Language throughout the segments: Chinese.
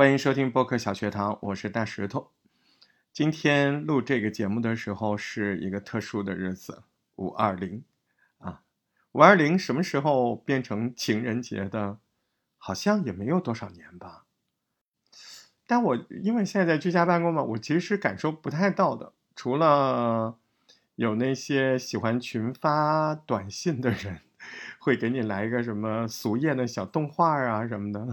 欢迎收听播客小学堂，我是大石头。今天录这个节目的时候是一个特殊的日子，五二零啊，五二零什么时候变成情人节的？好像也没有多少年吧。但我因为现在在居家办公嘛，我其实是感受不太到的，除了有那些喜欢群发短信的人，会给你来一个什么俗艳的小动画啊什么的，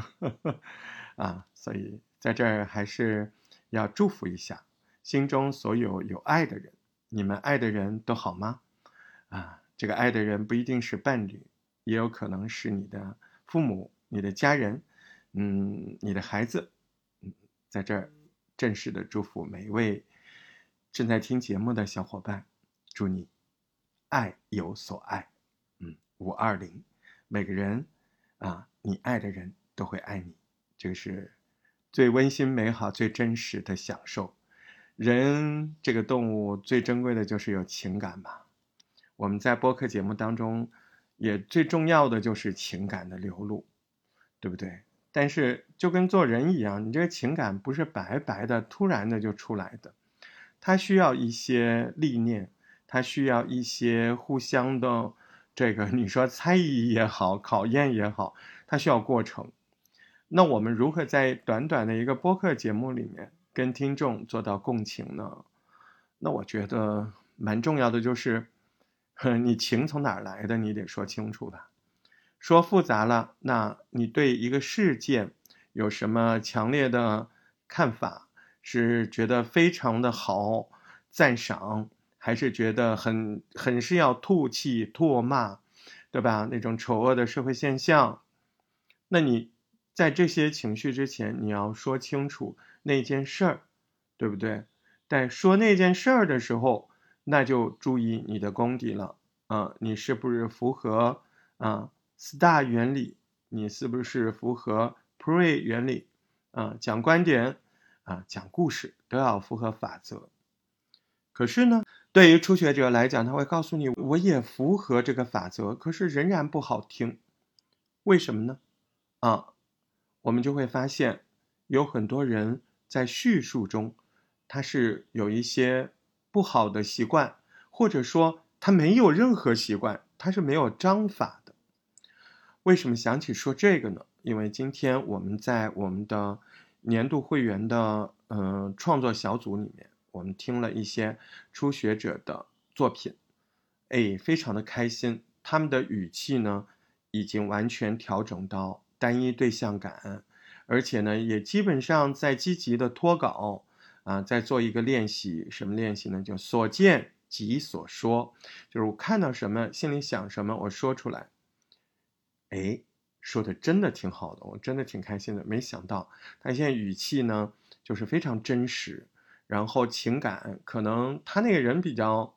啊，所以在这儿还是要祝福一下。心中所有有爱的人，你们爱的人都好吗？啊，这个爱的人不一定是伴侣，也有可能是你的父母、你的家人，嗯，你的孩子。嗯，在这儿正式的祝福每一位正在听节目的小伙伴，祝你爱有所爱。嗯，五二零，每个人啊，你爱的人都会爱你，这个是最温馨、美好、最真实的享受。人这个动物最珍贵的就是有情感吧。我们在播客节目当中，也最重要的就是情感的流露，对不对？但是就跟做人一样，你这个情感不是白白的、突然的就出来的，它需要一些历练，它需要一些互相的这个你说猜疑也好、考验也好，它需要过程。那我们如何在短短的一个播客节目里面？跟听众做到共情呢，那我觉得蛮重要的就是，你情从哪儿来的，你得说清楚吧。说复杂了，那你对一个事件有什么强烈的看法？是觉得非常的好，赞赏，还是觉得很很是要吐气、唾骂，对吧？那种丑恶的社会现象，那你在这些情绪之前，你要说清楚。那件事儿，对不对？但说那件事儿的时候，那就注意你的功底了啊！你是不是符合啊 STAR 原理？你是不是符合 PRE 原理？啊，讲观点啊，讲故事都要符合法则。可是呢，对于初学者来讲，他会告诉你，我也符合这个法则，可是仍然不好听。为什么呢？啊，我们就会发现有很多人。在叙述中，他是有一些不好的习惯，或者说他没有任何习惯，他是没有章法的。为什么想起说这个呢？因为今天我们在我们的年度会员的嗯创作小组里面，我们听了一些初学者的作品，哎，非常的开心。他们的语气呢，已经完全调整到单一对象感。而且呢，也基本上在积极的脱稿啊，在做一个练习，什么练习呢？就所见即所说，就是我看到什么，心里想什么，我说出来。哎，说的真的挺好的，我真的挺开心的。没想到他现在语气呢，就是非常真实，然后情感可能他那个人比较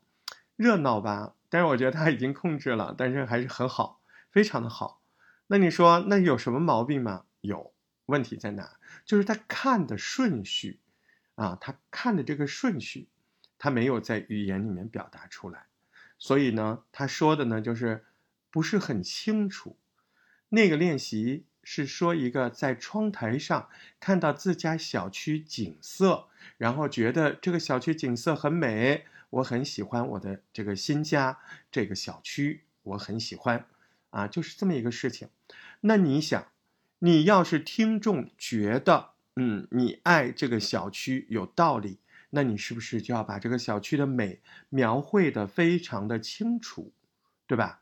热闹吧，但是我觉得他已经控制了，但是还是很好，非常的好。那你说那有什么毛病吗？有。问题在哪？就是他看的顺序，啊，他看的这个顺序，他没有在语言里面表达出来，所以呢，他说的呢就是不是很清楚。那个练习是说一个在窗台上看到自家小区景色，然后觉得这个小区景色很美，我很喜欢我的这个新家，这个小区我很喜欢，啊，就是这么一个事情。那你想？你要是听众觉得，嗯，你爱这个小区有道理，那你是不是就要把这个小区的美描绘的非常的清楚，对吧？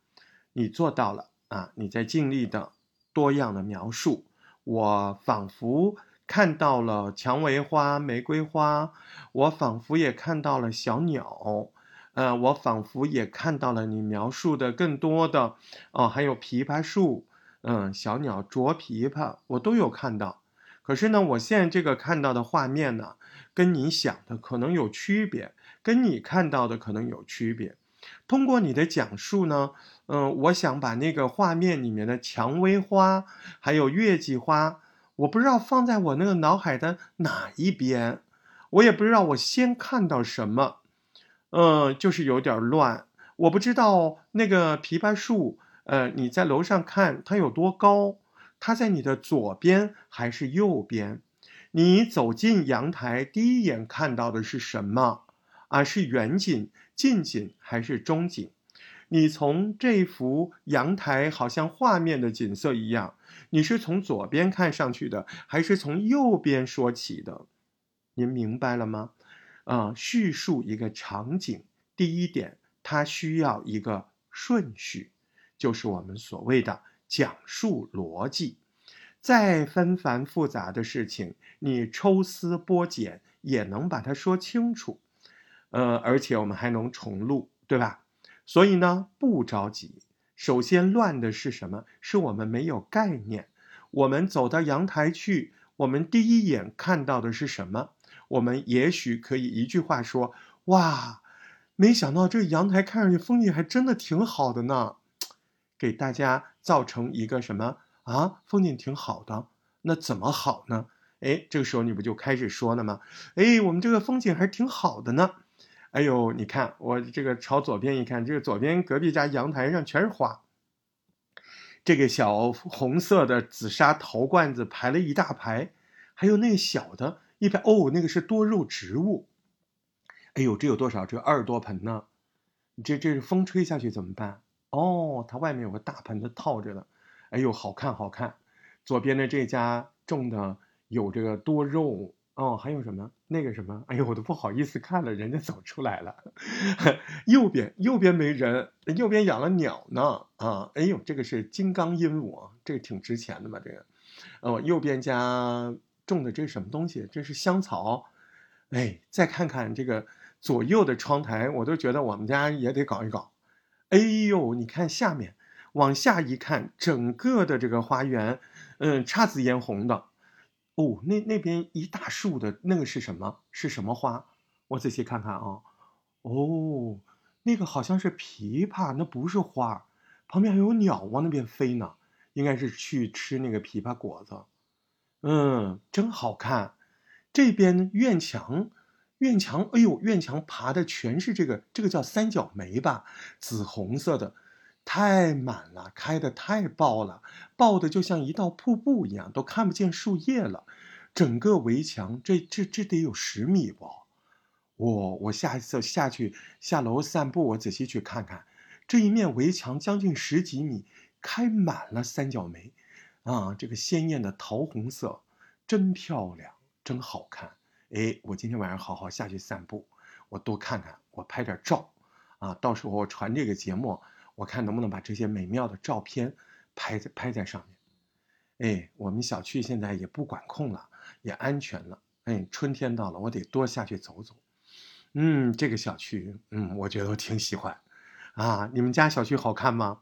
你做到了啊，你在尽力的多样的描述，我仿佛看到了蔷薇花、玫瑰花，我仿佛也看到了小鸟，呃，我仿佛也看到了你描述的更多的，哦，还有枇杷树。嗯，小鸟啄枇杷，我都有看到。可是呢，我现在这个看到的画面呢，跟你想的可能有区别，跟你看到的可能有区别。通过你的讲述呢，嗯，我想把那个画面里面的蔷薇花，还有月季花，我不知道放在我那个脑海的哪一边，我也不知道我先看到什么，嗯，就是有点乱。我不知道那个枇杷树。呃，你在楼上看它有多高？它在你的左边还是右边？你走进阳台，第一眼看到的是什么？啊，是远景、近景还是中景？你从这幅阳台好像画面的景色一样，你是从左边看上去的，还是从右边说起的？您明白了吗？啊，叙述一个场景，第一点，它需要一个顺序，就是我们所谓的讲述逻辑。再纷繁复杂的事情，你抽丝剥茧也能把它说清楚，呃，而且我们还能重录，对吧？所以呢，不着急。首先乱的是什么？是我们没有概念。我们走到阳台去，我们第一眼看到的是什么？我们也许可以一句话说：哇，没想到这个阳台看上去风景还真的挺好的呢，给大家造成一个什么？啊，风景挺好的，那怎么好呢？哎，这个时候你不就开始说了吗？哎，我们这个风景还挺好的呢。哎呦，你看我这个朝左边一看，这个左边隔壁家阳台上全是花。这个小红色的紫砂陶罐子排了一大排，还有那个小的一排哦，那个是多肉植物。哎呦，这有多少？这二十多盆呢。这这是风吹下去怎么办？哦，它外面有个大盆子套着的。哎呦，好看好看！左边的这家种的有这个多肉哦，还有什么那个什么？哎呦，我都不好意思看了，人家走出来了。右边右边没人，右边养了鸟呢啊！哎呦，这个是金刚鹦鹉，这个挺值钱的嘛，这个。哦，右边家种的这是什么东西？这是香草。哎，再看看这个左右的窗台，我都觉得我们家也得搞一搞。哎呦，你看下面。往下一看，整个的这个花园，嗯，姹紫嫣红的。哦，那那边一大束的那个是什么？是什么花？我仔细看看啊。哦，那个好像是枇杷，那不是花。旁边还有鸟往那边飞呢，应该是去吃那个枇杷果子。嗯，真好看。这边院墙，院墙，哎呦，院墙爬的全是这个，这个叫三角梅吧，紫红色的。太满了，开的太爆了，爆的就像一道瀑布一样，都看不见树叶了。整个围墙，这这这得有十米不？我我下一次下去下楼散步，我仔细去看看，这一面围墙将近十几米，开满了三角梅，啊，这个鲜艳的桃红色，真漂亮，真好看。哎，我今天晚上好好下去散步，我多看看，我拍点照，啊，到时候我传这个节目。我看能不能把这些美妙的照片拍在拍在上面。哎，我们小区现在也不管控了，也安全了。哎，春天到了，我得多下去走走。嗯，这个小区，嗯，我觉得我挺喜欢。啊，你们家小区好看吗？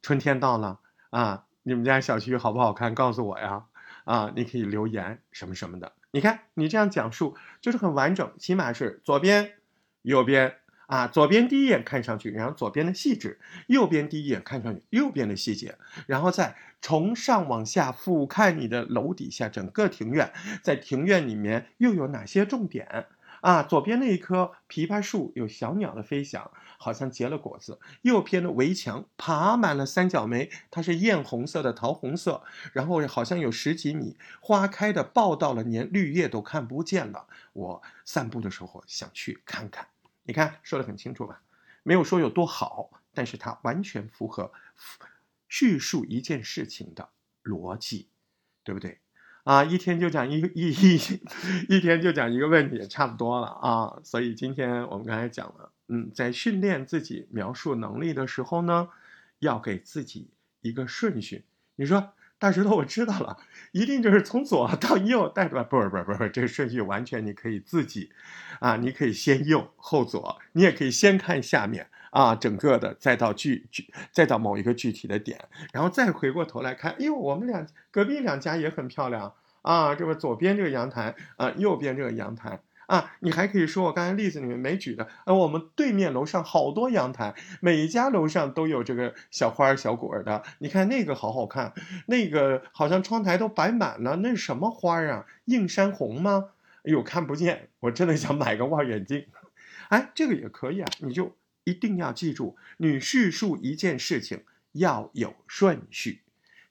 春天到了啊，你们家小区好不好看？告诉我呀。啊，你可以留言什么什么的。你看你这样讲述就是很完整，起码是左边、右边。啊，左边第一眼看上去，然后左边的细致；右边第一眼看上去，右边的细节，然后再从上往下俯瞰你的楼底下整个庭院，在庭院里面又有哪些重点？啊，左边那一棵枇杷树有小鸟的飞翔，好像结了果子；右边的围墙爬满了三角梅，它是艳红色的桃红色，然后好像有十几米，花开的爆到了，连绿叶都看不见了。我散步的时候想去看看。你看说的很清楚吧？没有说有多好，但是它完全符合叙述一件事情的逻辑，对不对？啊，一天就讲一一一一天就讲一个问题，差不多了啊。所以今天我们刚才讲了，嗯，在训练自己描述能力的时候呢，要给自己一个顺序。你说。大石头，我知道了，一定就是从左到右带吧？不是不是不是，这个顺序完全你可以自己，啊，你可以先右后左，你也可以先看下面啊，整个的再到具具再到某一个具体的点，然后再回过头来看，哎呦，我们俩隔壁两家也很漂亮啊，这个左边这个阳台啊，右边这个阳台。啊，你还可以说我刚才例子里面没举的，呃，我们对面楼上好多阳台，每一家楼上都有这个小花小果的。你看那个好好看，那个好像窗台都摆满了，那是什么花啊？映山红吗？哎呦，看不见，我真的想买个望远镜。哎，这个也可以啊，你就一定要记住，你叙述一件事情要有顺序。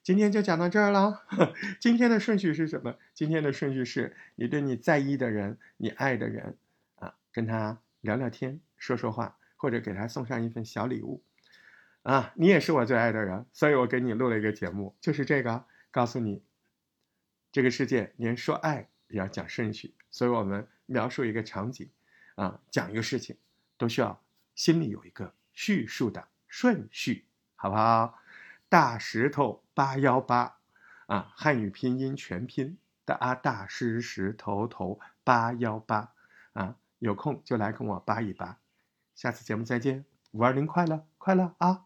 今天就讲到这儿了。今天的顺序是什么？今天的顺序是你对你在意的人、你爱的人啊，跟他聊聊天、说说话，或者给他送上一份小礼物。啊，你也是我最爱的人，所以我给你录了一个节目，就是这个，告诉你，这个世界连说爱也要讲顺序，所以我们描述一个场景，啊，讲一个事情，都需要心里有一个叙述的顺序，好不好？大石头八幺八，啊，汉语拼音全拼的啊，大师石头头八幺八，啊，有空就来跟我扒一扒，下次节目再见，五二零快乐快乐啊！